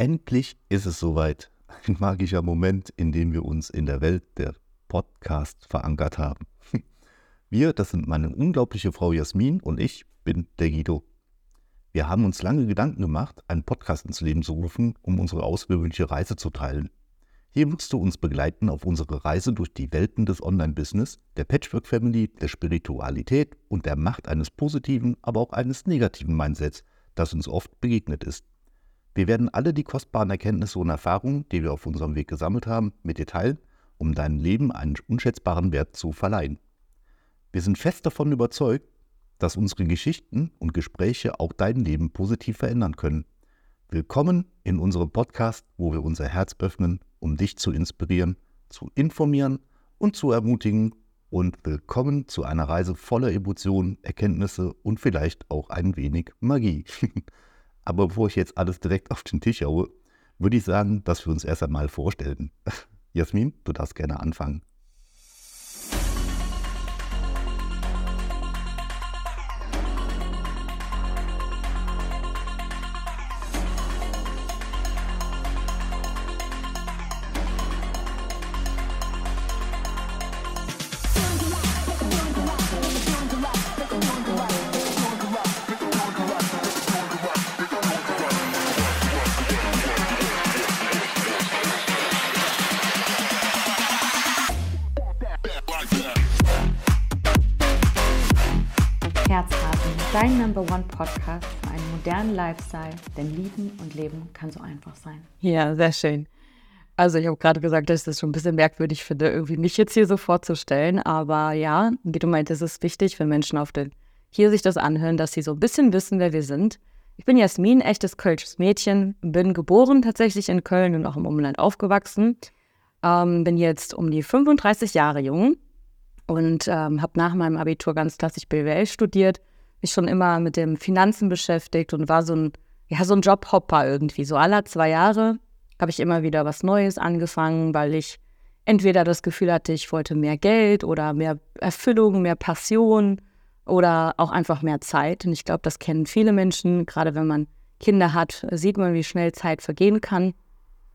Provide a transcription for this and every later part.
Endlich ist es soweit. Ein magischer Moment, in dem wir uns in der Welt der Podcast verankert haben. Wir, das sind meine unglaubliche Frau Jasmin und ich bin der Guido. Wir haben uns lange Gedanken gemacht, einen Podcast ins Leben zu rufen, um unsere außergewöhnliche Reise zu teilen. Hier wirst du uns begleiten auf unsere Reise durch die Welten des Online-Business, der Patchwork-Family, der Spiritualität und der Macht eines positiven, aber auch eines negativen Mindsets, das uns oft begegnet ist. Wir werden alle die kostbaren Erkenntnisse und Erfahrungen, die wir auf unserem Weg gesammelt haben, mit dir teilen, um deinem Leben einen unschätzbaren Wert zu verleihen. Wir sind fest davon überzeugt, dass unsere Geschichten und Gespräche auch dein Leben positiv verändern können. Willkommen in unserem Podcast, wo wir unser Herz öffnen, um dich zu inspirieren, zu informieren und zu ermutigen. Und willkommen zu einer Reise voller Emotionen, Erkenntnisse und vielleicht auch ein wenig Magie. Aber bevor ich jetzt alles direkt auf den Tisch haue, würde ich sagen, dass wir uns erst einmal vorstellen. Jasmin, du darfst gerne anfangen. Dein Number One Podcast für einen modernen Lifestyle, denn Lieben und Leben kann so einfach sein. Ja, sehr schön. Also ich habe gerade gesagt, dass ich das schon ein bisschen merkwürdig finde, irgendwie mich jetzt hier so vorzustellen. Aber ja, wie du meintest, ist wichtig, wenn Menschen auf den hier sich das anhören, dass sie so ein bisschen wissen, wer wir sind. Ich bin Jasmin, echtes Kölsches Mädchen, bin geboren tatsächlich in Köln und auch im Umland aufgewachsen. Ähm, bin jetzt um die 35 Jahre jung und ähm, habe nach meinem Abitur ganz klassisch BWL studiert mich schon immer mit dem Finanzen beschäftigt und war so ein, ja, so ein Jobhopper irgendwie. So alle zwei Jahre habe ich immer wieder was Neues angefangen, weil ich entweder das Gefühl hatte, ich wollte mehr Geld oder mehr Erfüllung, mehr Passion oder auch einfach mehr Zeit. Und ich glaube, das kennen viele Menschen. Gerade wenn man Kinder hat, sieht man, wie schnell Zeit vergehen kann.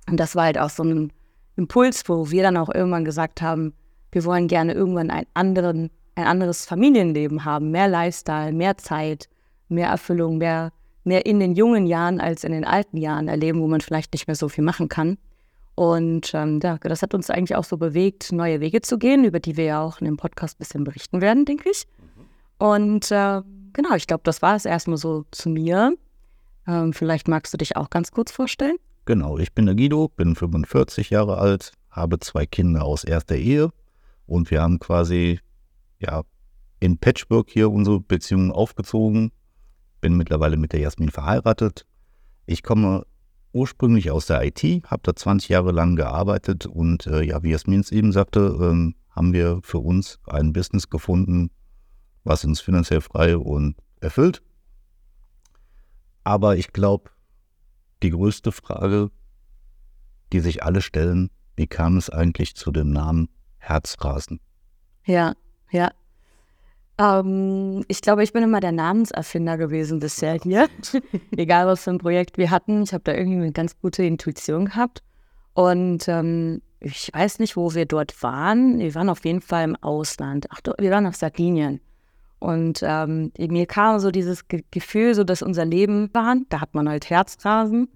Und das war halt auch so ein Impuls, wo wir dann auch irgendwann gesagt haben, wir wollen gerne irgendwann einen anderen ein anderes Familienleben haben, mehr Lifestyle, mehr Zeit, mehr Erfüllung, mehr, mehr in den jungen Jahren als in den alten Jahren erleben, wo man vielleicht nicht mehr so viel machen kann. Und ähm, ja, das hat uns eigentlich auch so bewegt, neue Wege zu gehen, über die wir ja auch in dem Podcast ein bisschen berichten werden, denke ich. Und äh, genau, ich glaube, das war es erstmal so zu mir. Ähm, vielleicht magst du dich auch ganz kurz vorstellen. Genau, ich bin der Guido, bin 45 Jahre alt, habe zwei Kinder aus erster Ehe und wir haben quasi ja, in Patchwork hier unsere Beziehung aufgezogen. Bin mittlerweile mit der Jasmin verheiratet. Ich komme ursprünglich aus der IT, habe da 20 Jahre lang gearbeitet und äh, ja, wie Jasmin es eben sagte, ähm, haben wir für uns ein Business gefunden, was uns finanziell frei und erfüllt. Aber ich glaube, die größte Frage, die sich alle stellen, wie kam es eigentlich zu dem Namen Herzrasen? Ja, ja. Ähm, ich glaube, ich bin immer der Namenserfinder gewesen bisher hier. Egal, was für ein Projekt wir hatten. Ich habe da irgendwie eine ganz gute Intuition gehabt. Und ähm, ich weiß nicht, wo wir dort waren. Wir waren auf jeden Fall im Ausland. Ach, wir waren auf Sardinien. Und ähm, mir kam so dieses Ge Gefühl, so dass unser Leben war. Da hat man halt Herzrasen.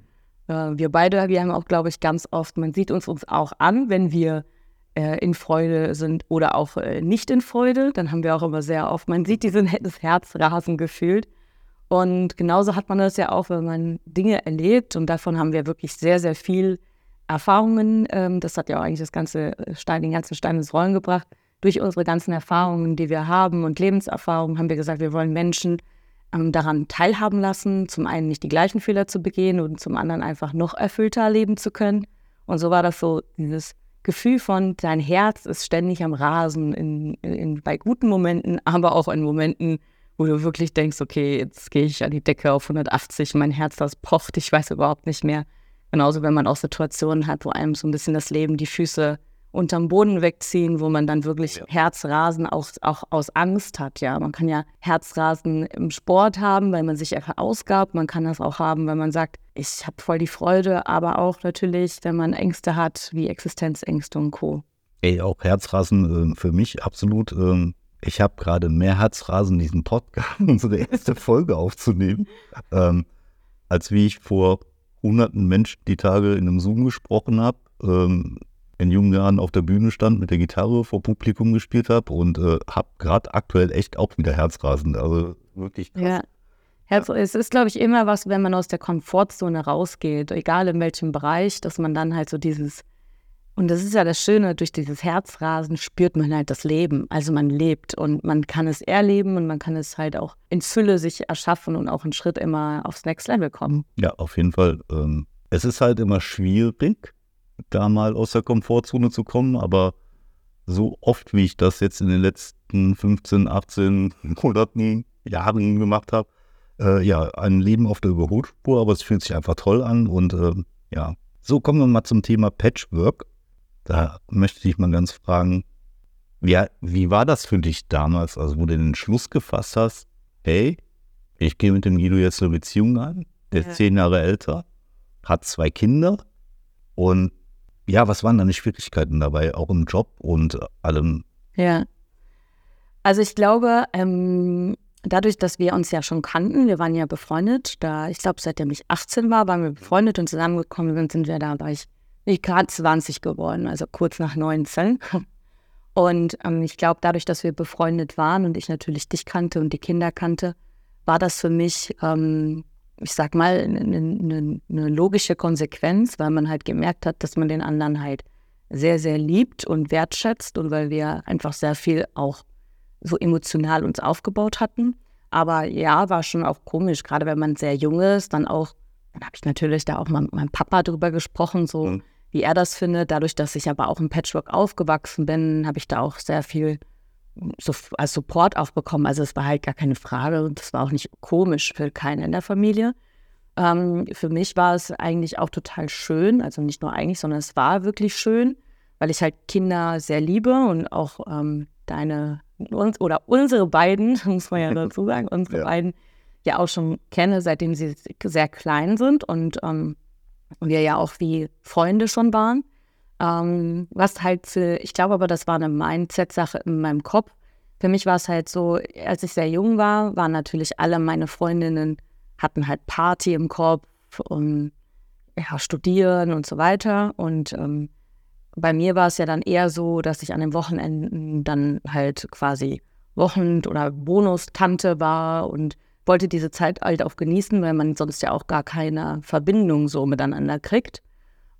Äh, wir beide, wir haben auch, glaube ich, ganz oft, man sieht uns uns auch an, wenn wir äh, in Freude sind oder auch äh, nicht in Freude. Dann haben wir auch immer sehr oft, man sieht diesen, das Herzrasen gefühlt. Und genauso hat man das ja auch, wenn man Dinge erlebt. Und davon haben wir wirklich sehr, sehr viel Erfahrungen. Ähm, das hat ja auch eigentlich das ganze Stein, den ganzen Stein ins Rollen gebracht. Durch unsere ganzen Erfahrungen, die wir haben und Lebenserfahrungen, haben wir gesagt, wir wollen Menschen ähm, daran teilhaben lassen, zum einen nicht die gleichen Fehler zu begehen und zum anderen einfach noch erfüllter leben zu können. Und so war das so dieses Gefühl von, dein Herz ist ständig am Rasen, in, in, bei guten Momenten, aber auch in Momenten, wo du wirklich denkst, okay, jetzt gehe ich an die Decke auf 180, mein Herz, das pocht, ich weiß überhaupt nicht mehr. Genauso, wenn man auch Situationen hat, wo einem so ein bisschen das Leben die Füße unterm Boden wegziehen, wo man dann wirklich Ja. Herzrasen auch, auch aus Angst hat. Ja, man kann ja Herzrasen im Sport haben, weil man sich einfach ausgabt. Man kann das auch haben, wenn man sagt, ich habe voll die Freude, aber auch natürlich, wenn man Ängste hat, wie Existenzängste und Co. Ey, auch Herzrasen äh, für mich absolut. ähm, ich habe gerade mehr Herzrasen, diesen Podcast, unsere erste Folge aufzunehmen, ähm, als wie ich vor hunderten Menschen die Tage in einem Zoom gesprochen habe, ähm, in jungen Jahren auf der Bühne stand, mit der Gitarre vor Publikum gespielt habe und äh, habe gerade aktuell echt auch wieder Herzrasen. Also wirklich krass. Ja. Herz, es ist, glaube ich, immer was, wenn man aus der Komfortzone rausgeht, egal in welchem Bereich, dass man dann halt so dieses, und das ist ja das Schöne, durch dieses Herzrasen spürt man halt das Leben. Also man lebt und man kann es erleben und man kann es halt auch in Fülle sich erschaffen und auch einen Schritt immer aufs Next Level kommen. Ja, auf jeden Fall. Ähm, es ist halt immer schwierig, da mal aus der Komfortzone zu kommen, aber so oft, wie ich das jetzt in den letzten 15, 18 Monaten, Jahren gemacht habe, äh, ja, ein Leben auf der Überholspur, aber es fühlt sich einfach toll an und ähm, ja. So, kommen wir mal zum Thema Patchwork. Da möchte ich mal ganz fragen, ja, wie war das für dich damals, also wo du den Entschluss gefasst hast, hey, ich gehe mit dem Guido jetzt eine Beziehung ein, der Ja. ist zehn Jahre älter, hat zwei Kinder und ja, was waren deine Schwierigkeiten dabei, auch im Job und allem? Ja. Also ich glaube, ähm, dadurch, dass wir uns ja schon kannten, wir waren ja befreundet, da ich glaube, seitdem ich 18 war, waren wir befreundet und zusammengekommen sind, sind wir da, war ich gerade 20 geworden, also kurz nach 19. Und ähm, ich glaube, dadurch, dass wir befreundet waren und ich natürlich dich kannte und die Kinder kannte, war das für mich, ähm, ich sag mal, eine ne, ne logische Konsequenz, weil man halt gemerkt hat, dass man den anderen halt sehr, sehr liebt und wertschätzt und weil wir einfach sehr viel auch so emotional uns aufgebaut hatten. Aber ja, war schon auch komisch, gerade wenn man sehr jung ist, dann auch, dann habe ich natürlich da auch mal mit meinem Papa drüber gesprochen, so Mhm. wie er das findet. Dadurch, dass ich aber auch im Patchwork aufgewachsen bin, habe ich da auch sehr viel so als Support auch bekommen. Also es war halt gar keine Frage und das war auch nicht komisch für keinen in der Familie. Ähm, für mich war es eigentlich auch total schön, also nicht nur eigentlich, sondern es war wirklich schön, weil ich halt Kinder sehr liebe und auch ähm, deine uns, oder unsere beiden, muss man ja dazu sagen, unsere Ja. beiden ja auch schon kenne, seitdem sie sehr klein sind und ähm, wir ja auch wie Freunde schon waren. Ähm, was halt für, ich glaube aber, das war eine Mindset-Sache in meinem Kopf. Für mich war es halt so, als ich sehr jung war, waren natürlich alle meine Freundinnen, hatten halt Party im Kopf und ja, studieren und so weiter. Und ähm, bei mir war es ja dann eher so, dass ich an den Wochenenden dann halt quasi Wochen- oder Bonustante war und wollte diese Zeit halt auch genießen, weil man sonst ja auch gar keine Verbindung so miteinander kriegt.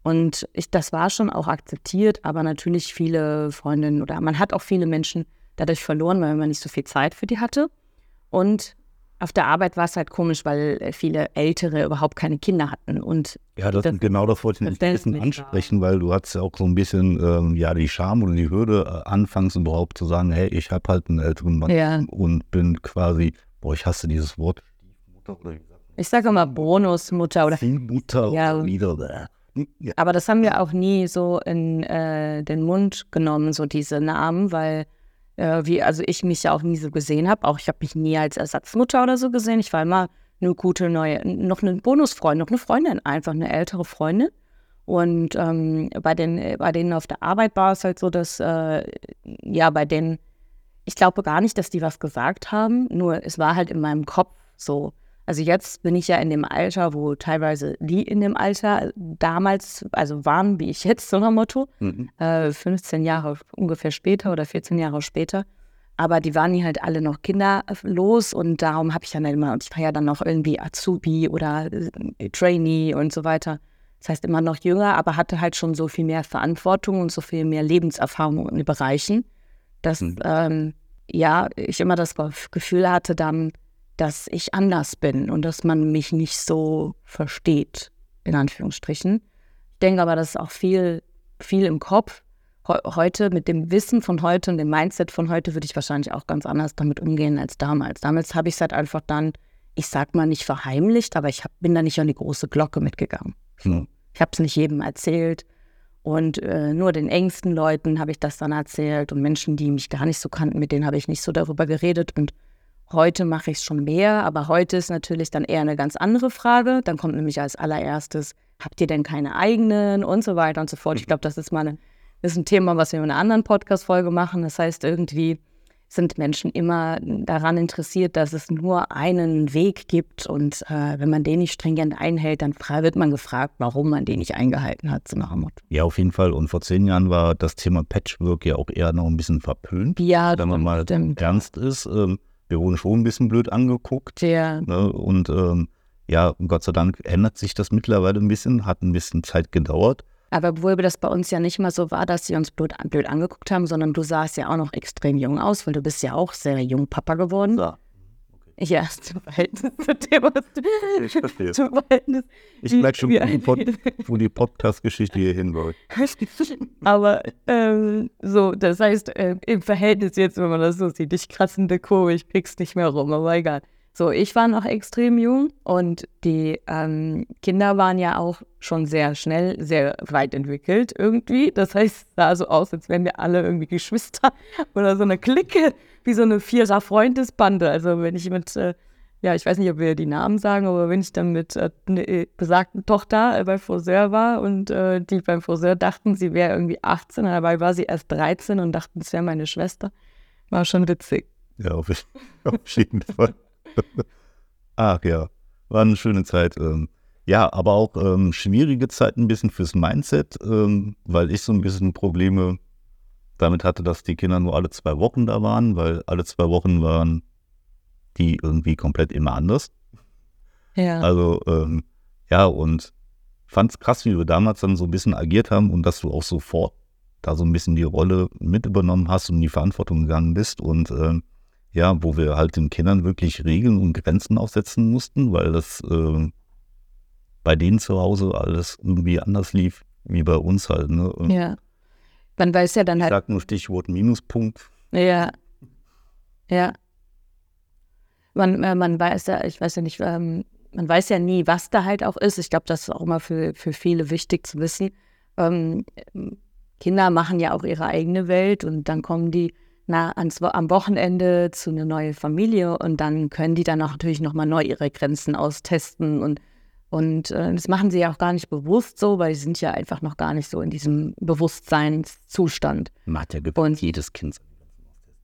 Und ich, das war schon auch akzeptiert, aber natürlich viele Freundinnen oder man hat auch viele Menschen dadurch verloren, weil man nicht so viel Zeit für die hatte. Und auf der Arbeit war es halt komisch, weil viele Ältere überhaupt keine Kinder hatten. Und Ja, das, Das- genau das wollte ich ein bisschen ansprechen, weil du hattest ja auch so ein bisschen ähm, ja die Scham oder die Hürde, äh, anfangs überhaupt zu sagen, hey, ich habe halt einen älteren Mann Ja. und bin quasi, boah, ich hasse dieses Wort. Ich sage immer Bonusmutter oder Ziehmutter Ja. oder wieder. Ja. Aber das haben wir auch nie so in äh, den Mund genommen, so diese Namen, weil äh, wie, also ich mich ja auch nie so gesehen habe. Auch ich habe mich nie als Ersatzmutter oder so gesehen. Ich war immer eine gute neue, noch eine Bonusfreundin, noch eine Freundin, einfach eine ältere Freundin. Und ähm, bei, den, bei denen auf der Arbeit war es halt so, dass, äh, ja, bei denen, ich glaube gar nicht, dass die was gesagt haben, nur es war halt in meinem Kopf so. Also jetzt bin ich ja in dem Alter, wo teilweise die in dem Alter damals, also waren wie ich jetzt, so ein Motto, Mhm. äh, 15 Jahre ungefähr später oder 14 Jahre später. Aber die waren die halt alle noch kinderlos und darum habe ich dann immer, und ich war ja dann noch irgendwie Azubi oder äh, Trainee und so weiter. Das heißt immer noch jünger, aber hatte halt schon so viel mehr Verantwortung und so viel mehr Lebenserfahrung in den Bereichen, dass Mhm. ähm, ja, ich immer das Gefühl hatte dann, dass ich anders bin und dass man mich nicht so versteht, in Anführungsstrichen. Ich denke aber, das ist auch viel, viel im Kopf. Heu- Heute, mit dem Wissen von heute und dem Mindset von heute, würde ich wahrscheinlich auch ganz anders damit umgehen als damals. Damals habe ich es halt einfach dann, ich sag mal nicht verheimlicht, aber ich hab, bin da nicht an die große Glocke mitgegangen. Mhm. Ich habe es nicht jedem erzählt. Und äh, nur den engsten Leuten habe ich das dann erzählt und Menschen, die mich gar nicht so kannten, mit denen habe ich nicht so darüber geredet. Und heute mache ich es schon mehr, aber heute ist natürlich dann eher eine ganz andere Frage. Dann kommt nämlich als allererstes, habt ihr denn keine eigenen und so weiter und so fort. Ich glaube, das ist mal eine, ist ein Thema, was wir in einer anderen Podcast-Folge machen. Das heißt, irgendwie sind Menschen immer daran interessiert, dass es nur einen Weg gibt und äh, wenn man den nicht stringent einhält, dann wird man gefragt, warum man den nicht eingehalten hat, so nach dem Motto. Ja, auf jeden Fall. Und vor zehn Jahren war das Thema Patchwork ja auch eher noch ein bisschen verpönt. Ja, wenn man mal stimmt. ernst ist. Ähm, wir wurden schon ein bisschen blöd angeguckt. Ja. Ne? Und ähm, ja, Gott sei Dank ändert sich das mittlerweile ein bisschen, hat ein bisschen Zeit gedauert. Aber obwohl das bei uns ja nicht mal so war, dass sie uns blöd, blöd angeguckt haben, sondern du sahst ja auch noch extrem jung aus, weil du bist ja auch sehr jung Papa geworden. Ja. Ja, zum Verhältnis zu dem, was du. Ich verstehe. Zum Verhältnis. Ich merke schon, wo die, Pod wo die Podcast-Geschichte hier hinläuft. Aber ähm, so, das heißt, äh, im Verhältnis jetzt, wenn man das so sieht, ich kratzende Kurve, ich krieg's nicht mehr rum, aber egal. So, ich war noch extrem jung und die ähm, Kinder waren ja auch schon sehr schnell, sehr weit entwickelt irgendwie. Das heißt, es sah so aus, als wären wir alle irgendwie Geschwister oder so eine Clique, wie so eine Vierer-Freundesbande. Also wenn ich mit, äh, ja, ich weiß nicht, ob wir die Namen sagen, aber wenn ich dann mit äh, ne, besagten Tochter äh, bei Friseur war und äh, die beim Friseur dachten, sie wäre irgendwie 18, dabei war sie erst 13 und dachten, es wäre meine Schwester, war schon witzig. Ja, auf, auf jeden Fall. Ach ja, war eine schöne Zeit. Ähm, ja, aber auch ähm, schwierige Zeit ein bisschen fürs Mindset, ähm, weil ich so ein bisschen Probleme damit hatte, dass die Kinder nur alle zwei Wochen da waren, weil alle zwei Wochen waren die irgendwie komplett immer anders. Ja. Also, ähm, ja, und fand es krass, wie wir damals dann so ein bisschen agiert haben und dass du auch sofort da so ein bisschen die Rolle mit übernommen hast und in die Verantwortung gegangen bist und ähm, ja, wo wir halt den Kindern wirklich Regeln und Grenzen aufsetzen mussten, weil das äh, bei denen zu Hause alles irgendwie anders lief, wie bei uns halt. Ne? Ja. Man weiß ja dann ich halt. sag nur Stichwort Minuspunkt. Ja. Ja. Man, äh, man weiß ja, ich weiß ja nicht, ähm, man weiß ja nie, was da halt auch ist. Ich glaube, das ist auch immer für, für viele wichtig zu wissen. Ähm, Kinder machen ja auch ihre eigene Welt und dann kommen die na, ans, am Wochenende zu einer neuen Familie und dann können die dann auch natürlich nochmal neu ihre Grenzen austesten und und äh, das machen sie ja auch gar nicht bewusst so, weil sie sind ja einfach noch gar nicht so in diesem Bewusstseinszustand. Macht ja Und- jedes Kind.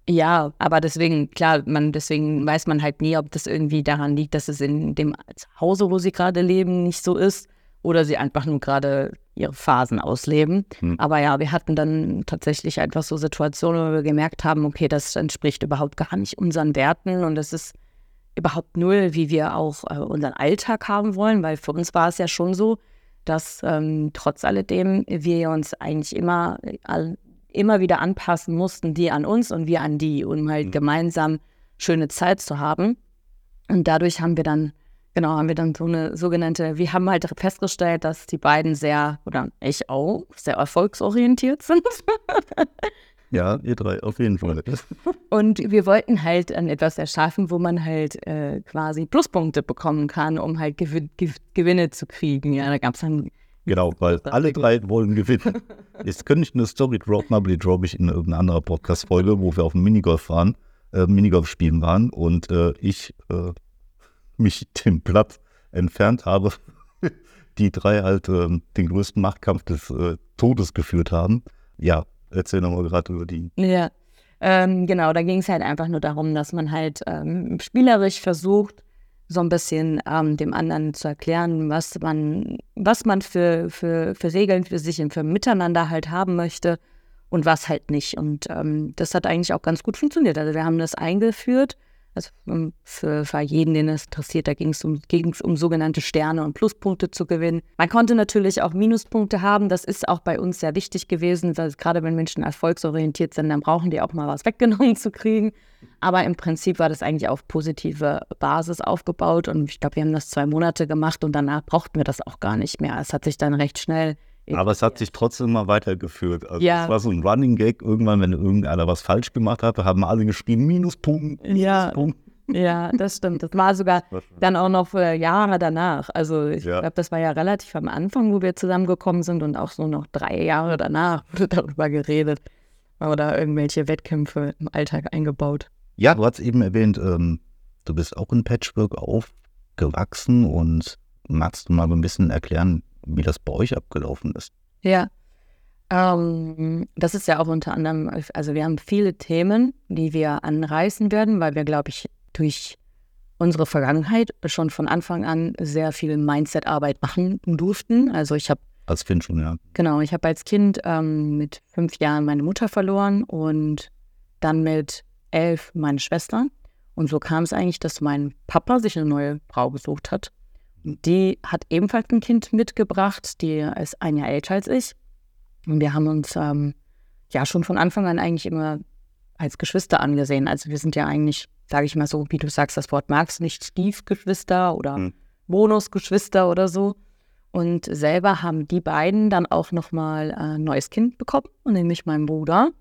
Ja, aber deswegen, klar, man, deswegen weiß man halt nie, ob das irgendwie daran liegt, dass es in dem Hause, wo sie gerade leben, nicht so ist oder sie einfach nur gerade ihre Phasen ausleben. Hm. Aber ja, wir hatten dann tatsächlich einfach so Situationen, wo wir gemerkt haben, okay, das entspricht überhaupt gar nicht unseren Werten und das ist überhaupt null, wie wir auch äh, unseren Alltag haben wollen, weil für uns war es ja schon so, dass ähm, trotz alledem wir uns eigentlich immer, äh, all, immer wieder anpassen mussten, die an uns und wir an die, um halt Mhm. gemeinsam schöne Zeit zu haben. Und dadurch haben wir dann, genau, haben wir dann so eine sogenannte, wir haben halt festgestellt, dass die beiden sehr, oder ich auch, sehr erfolgsorientiert sind. Ja, ihr drei, auf jeden Fall. Und wir wollten halt an etwas erschaffen, wo man halt äh, quasi Pluspunkte bekommen kann, um halt Gewin Gew Gewinne zu kriegen. Ja, da gab es dann, Genau, weil alle drei wollen gewinnen. Jetzt könnte ich eine Story droppen, aber die droppe ich in irgendeiner anderen Podcast-Folge, wo wir auf dem Minigolf waren, äh, Minigolf spielen waren und äh, ich äh, mich dem Platz entfernt habe, die drei halt ähm, den größten Machtkampf des äh, Todes geführt haben. Ja, erzähl nochmal gerade über die. ja, ähm, genau, da ging es halt einfach nur darum, dass man halt ähm, spielerisch versucht, so ein bisschen ähm, dem anderen zu erklären, was man, was man für, für, für Regeln für sich und für Miteinander halt haben möchte und was halt nicht. Und ähm, das hat eigentlich auch ganz gut funktioniert. Also wir haben das eingeführt. Also ähm, für, für jeden, den es interessiert, da ging es um, um sogenannte Sterne und Pluspunkte zu gewinnen. Man konnte natürlich auch Minuspunkte haben. Das ist auch bei uns sehr wichtig gewesen, weil gerade wenn Menschen erfolgsorientiert sind, dann brauchen die auch mal was weggenommen zu kriegen. Aber im Prinzip war das eigentlich auf positive Basis aufgebaut und ich glaube, wir haben das zwei Monate gemacht und danach brauchten wir das auch gar nicht mehr. Es hat sich dann recht schnell. Aber es hat sich trotzdem mal weitergeführt. Also Ja. Es war so ein Running Gag. Irgendwann, wenn irgendeiner was falsch gemacht hat, haben alle geschrieben, Minuspunkt, Ja. Minuspunkt. Ja, das stimmt. Das war sogar dann auch noch Jahre danach. Also ich Ja. glaube, das war ja relativ am Anfang, wo wir zusammengekommen sind und auch so noch drei Jahre danach wurde darüber geredet. Oder irgendwelche Wettkämpfe im Alltag eingebaut. Ja, du hast eben erwähnt, ähm, du bist auch in Patchwork aufgewachsen und magst du mal so ein bisschen erklären, wie das bei euch abgelaufen ist? Ja. Ähm, das ist ja auch unter anderem, also wir haben viele Themen, die wir anreißen werden, weil wir, glaube ich, durch unsere Vergangenheit schon von Anfang an sehr viel Mindset-Arbeit machen durften. Also ich habe Als Kind schon, ja. Genau, ich habe als Kind ähm, mit fünf Jahren meine Mutter verloren und dann mit elf meine Schwester. Und so kam es eigentlich, dass mein Papa sich eine neue Frau gesucht hat. Die hat ebenfalls ein Kind mitgebracht, die ist ein Jahr älter als ich. Und wir haben uns ähm, ja schon von Anfang an eigentlich immer als Geschwister angesehen. Also wir sind ja eigentlich, sage ich mal so, wie du sagst, das Wort magst, nicht Stiefgeschwister oder Hm. Bonusgeschwister oder so. Und selber haben die beiden dann auch nochmal äh, ein neues Kind bekommen, nämlich mein Bruder.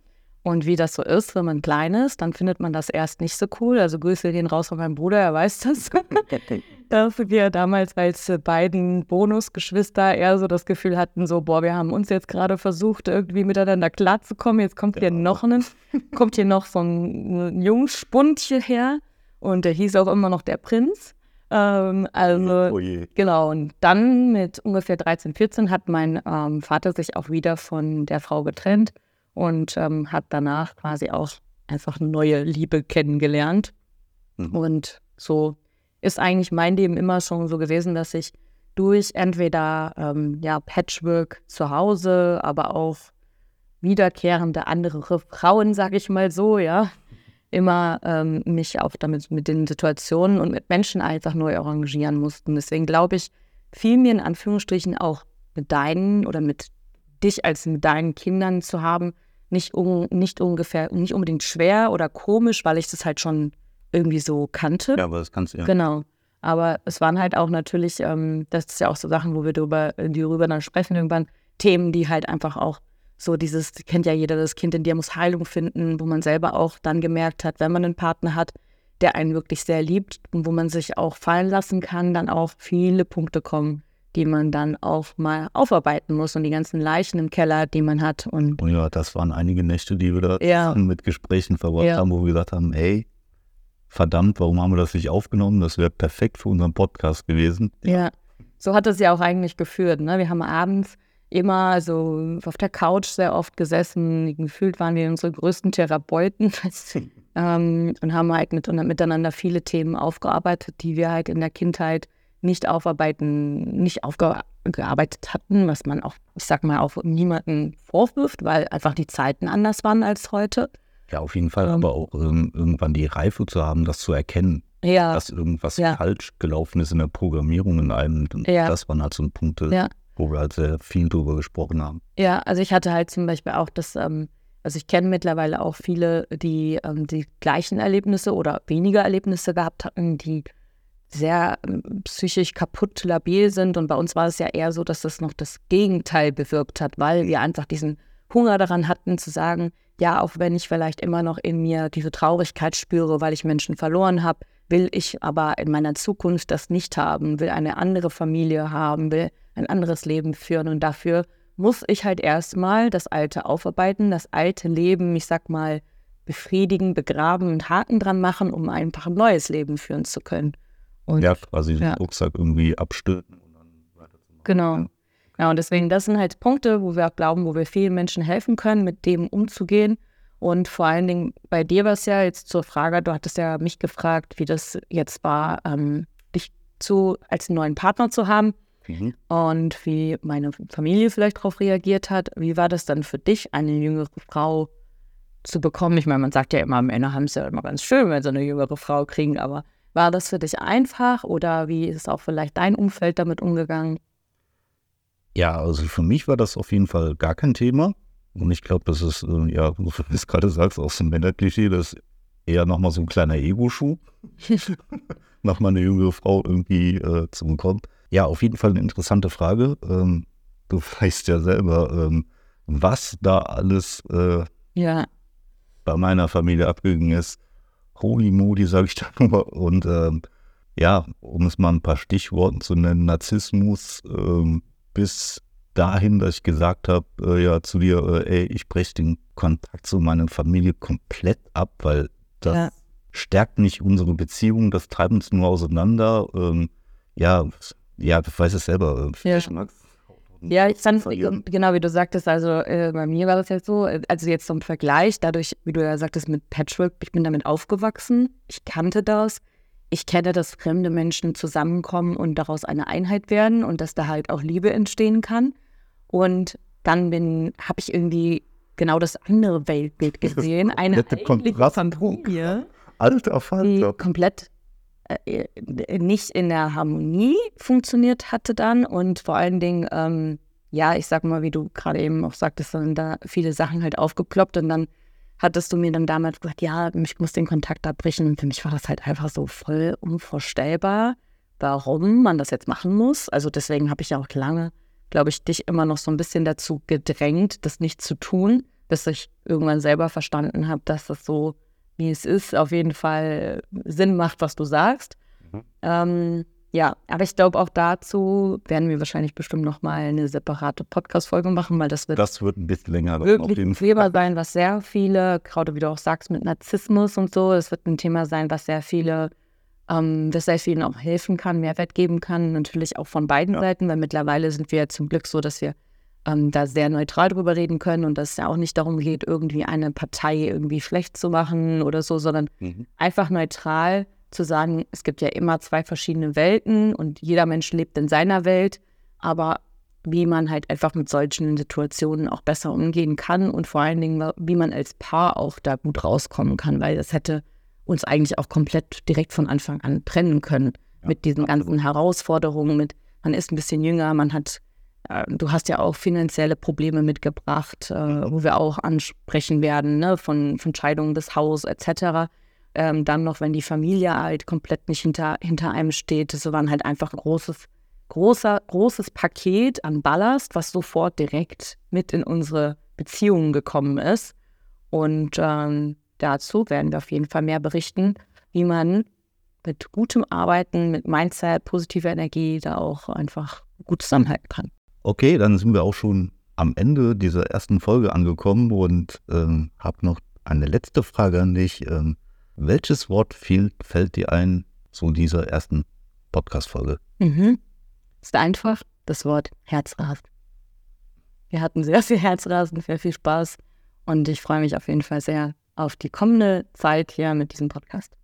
Und wie das so ist, wenn man klein ist, dann findet man das erst nicht so cool. Also Grüße gehen raus von meinem Bruder, er weiß das. Dass wir damals als äh, beiden Bonusgeschwister eher so das Gefühl hatten, so, boah, wir haben uns jetzt gerade versucht, irgendwie miteinander klarzukommen. Jetzt kommt hier noch ein, kommt hier noch so ein, ein Jungspund hierher. Und der hieß auch immer noch der Prinz. Ähm, also Oh je. Genau, und dann mit ungefähr 13, 14 hat mein ähm, Vater sich auch wieder von der Frau getrennt und ähm, hat danach quasi auch einfach eine neue Liebe kennengelernt. Mhm. Und so ist eigentlich mein Leben immer schon so gewesen, dass ich durch entweder ähm, ja, Patchwork zu Hause, aber auch wiederkehrende andere Frauen, sag ich mal so, ja, immer ähm, mich auch damit mit den Situationen und mit Menschen einfach neu arrangieren mussten. Deswegen glaube ich, fiel mir in Anführungsstrichen auch mit deinen oder mit dich als mit deinen Kindern zu haben, nicht, un, nicht ungefähr, nicht unbedingt schwer oder komisch, weil ich das halt schon irgendwie so kannte. Ja, aber das kannst du ja. Genau. Aber es waren halt auch natürlich, ähm, das ist ja auch so Sachen, wo wir darüber, die darüber dann sprechen irgendwann, Themen, die halt einfach auch so dieses, kennt ja jeder, das Kind in dir muss Heilung finden, wo man selber auch dann gemerkt hat, wenn man einen Partner hat, der einen wirklich sehr liebt und wo man sich auch fallen lassen kann, dann auch viele Punkte kommen, die man dann auch mal aufarbeiten muss und die ganzen Leichen im Keller, die man hat und Oh ja, das waren einige Nächte, die wir da Ja. mit Gesprächen verbracht Ja. haben, wo wir gesagt haben, ey, verdammt, warum haben wir das nicht aufgenommen? Das wäre perfekt für unseren Podcast gewesen. Ja, so hat es ja auch eigentlich geführt. Ne? Wir haben abends immer so auf der Couch sehr oft gesessen. Gefühlt waren wir unsere größten Therapeuten ähm, und haben halt mit, miteinander viele Themen aufgearbeitet, die wir halt in der Kindheit nicht aufarbeiten, nicht aufgearbeitet hatten, was man auch, ich sag mal, auch niemanden vorwirft, weil einfach die Zeiten anders waren als heute. Ja, auf jeden Fall, Ähm. aber auch ähm, irgendwann die Reife zu haben, das zu erkennen, Ja, dass irgendwas Ja. falsch gelaufen ist in der Programmierung in einem. Und Ja. Das waren halt so Punkte, Ja. wo wir halt sehr viel drüber gesprochen haben. Ja, also ich hatte halt zum Beispiel auch das, ähm, also ich kenne mittlerweile auch viele, die ähm, die gleichen Erlebnisse oder weniger Erlebnisse gehabt hatten, die sehr ähm, psychisch kaputt, labil sind. Und bei uns war es ja eher so, dass das noch das Gegenteil bewirkt hat, weil wir einfach diesen Hunger daran hatten zu sagen, ja, auch wenn ich vielleicht immer noch in mir diese Traurigkeit spüre, weil ich Menschen verloren habe, will ich aber in meiner Zukunft das nicht haben, will eine andere Familie haben, will ein anderes Leben führen und dafür muss ich halt erstmal das Alte aufarbeiten, das alte Leben, ich sag mal, befriedigen, begraben und Haken dran machen, um einfach ein neues Leben führen zu können. Und Ja, quasi Ja. den Rucksack irgendwie abstülpen. und dann weiterzumachen. Genau. Ja, und deswegen, das sind halt Punkte, wo wir auch glauben, wo wir vielen Menschen helfen können, mit dem umzugehen. Und vor allen Dingen bei dir war es ja jetzt zur Frage, du hattest ja mich gefragt, wie das jetzt war, ähm, dich zu, als neuen Partner zu haben Mhm. und wie meine Familie vielleicht darauf reagiert hat. Wie war das dann für dich, eine jüngere Frau zu bekommen? Ich meine, man sagt ja immer, Männer haben es ja immer ganz schön, wenn sie eine jüngere Frau kriegen, aber war das für dich einfach oder wie ist auch vielleicht dein Umfeld damit umgegangen? Ja, also für mich war das auf jeden Fall gar kein Thema. Und ich glaube, das ist, äh, ja, wie du es gerade sagst, auch so ein Männerklischee, das ist eher nochmal so ein kleiner Ego-Schuh, nochmal eine jüngere Frau irgendwie äh, zu bekommen. Ja, auf jeden Fall eine interessante Frage. Ähm, du weißt ja selber, ähm, was da alles äh, Ja, bei meiner Familie abgegangen ist. Holy Moody, sage ich da nur. Und ähm, ja, um es mal ein paar Stichworten zu nennen, Narzissmus ähm, bis dahin, dass ich gesagt habe, äh, ja, zu dir, äh, ey, ich breche den Kontakt zu meiner Familie komplett ab, weil das ja. stärkt nicht unsere Beziehung, das treibt uns nur auseinander. Ähm, ja, ja, ich weiß es selber. Äh, ja. Ja, ich fand, genau wie du sagtest, also äh, bei mir war das jetzt so, äh, also jetzt zum Vergleich, dadurch, wie du ja sagtest, mit Patchwork, ich bin damit aufgewachsen, ich kannte das, ich kenne, dass fremde Menschen zusammenkommen und daraus eine Einheit werden und dass da halt auch Liebe entstehen kann. Und dann bin, habe ich irgendwie genau das andere Weltbild gesehen, eine eigentliche Familie, Alter Falter. die komplett nicht in der Harmonie funktioniert hatte dann. Und vor allen Dingen, ähm, ja, ich sag mal, wie du gerade eben auch sagtest, sind da viele Sachen halt aufgeploppt. Und dann hattest du mir dann damals gesagt, ja, ich muss den Kontakt abbrechen. Und für mich war das halt einfach so voll unvorstellbar, warum man das jetzt machen muss. Also deswegen habe ich ja auch lange, glaube ich, dich immer noch so ein bisschen dazu gedrängt, das nicht zu tun, bis ich irgendwann selber verstanden habe, dass das so wie es ist, auf jeden Fall Sinn macht, was du sagst. Mhm. Ähm, ja, aber ich glaube auch dazu werden wir wahrscheinlich bestimmt nochmal eine separate Podcast-Folge machen, weil das wird, das wird ein bisschen länger wirklich ein Thema sein, was sehr viele, gerade wie du auch sagst, mit Narzissmus und so, es wird ein Thema sein, was sehr viele, ähm, das sehr vielen auch helfen kann, Mehrwert geben kann, natürlich auch von beiden ja. Seiten, weil mittlerweile sind wir ja zum Glück so, dass wir ähm, da sehr neutral drüber reden können und dass es ja auch nicht darum geht, irgendwie eine Partei irgendwie schlecht zu machen oder so, sondern mhm. einfach neutral zu sagen, es gibt ja immer zwei verschiedene Welten und jeder Mensch lebt in seiner Welt, aber wie man halt einfach mit solchen Situationen auch besser umgehen kann und vor allen Dingen, wie man als Paar auch da gut rauskommen kann, weil das hätte uns eigentlich auch komplett direkt von Anfang an trennen können ja, mit diesen absolut. ganzen Herausforderungen, mit man ist ein bisschen jünger, man hat du hast ja auch finanzielle Probleme mitgebracht, äh, wo wir auch ansprechen werden, ne? von, von Scheidung des Haus etc. Ähm, dann noch, wenn die Familie halt komplett nicht hinter, hinter einem steht. Das war halt einfach ein großes, großer, großes Paket an Ballast, was sofort direkt mit in unsere Beziehungen gekommen ist. Und ähm, dazu werden wir auf jeden Fall mehr berichten, wie man mit gutem Arbeiten, mit Mindset, positiver Energie da auch einfach gut zusammenhalten kann. Okay, dann sind wir auch schon am Ende dieser ersten Folge angekommen und ähm, habe noch eine letzte Frage an dich. Ähm, welches Wort fehlt, fällt dir ein zu dieser ersten Podcast-Folge? Mhm. Ist einfach das Wort Herzrasen. Wir hatten sehr viel Herzrasen, sehr viel Spaß und ich freue mich auf jeden Fall sehr auf die kommende Zeit hier mit diesem Podcast.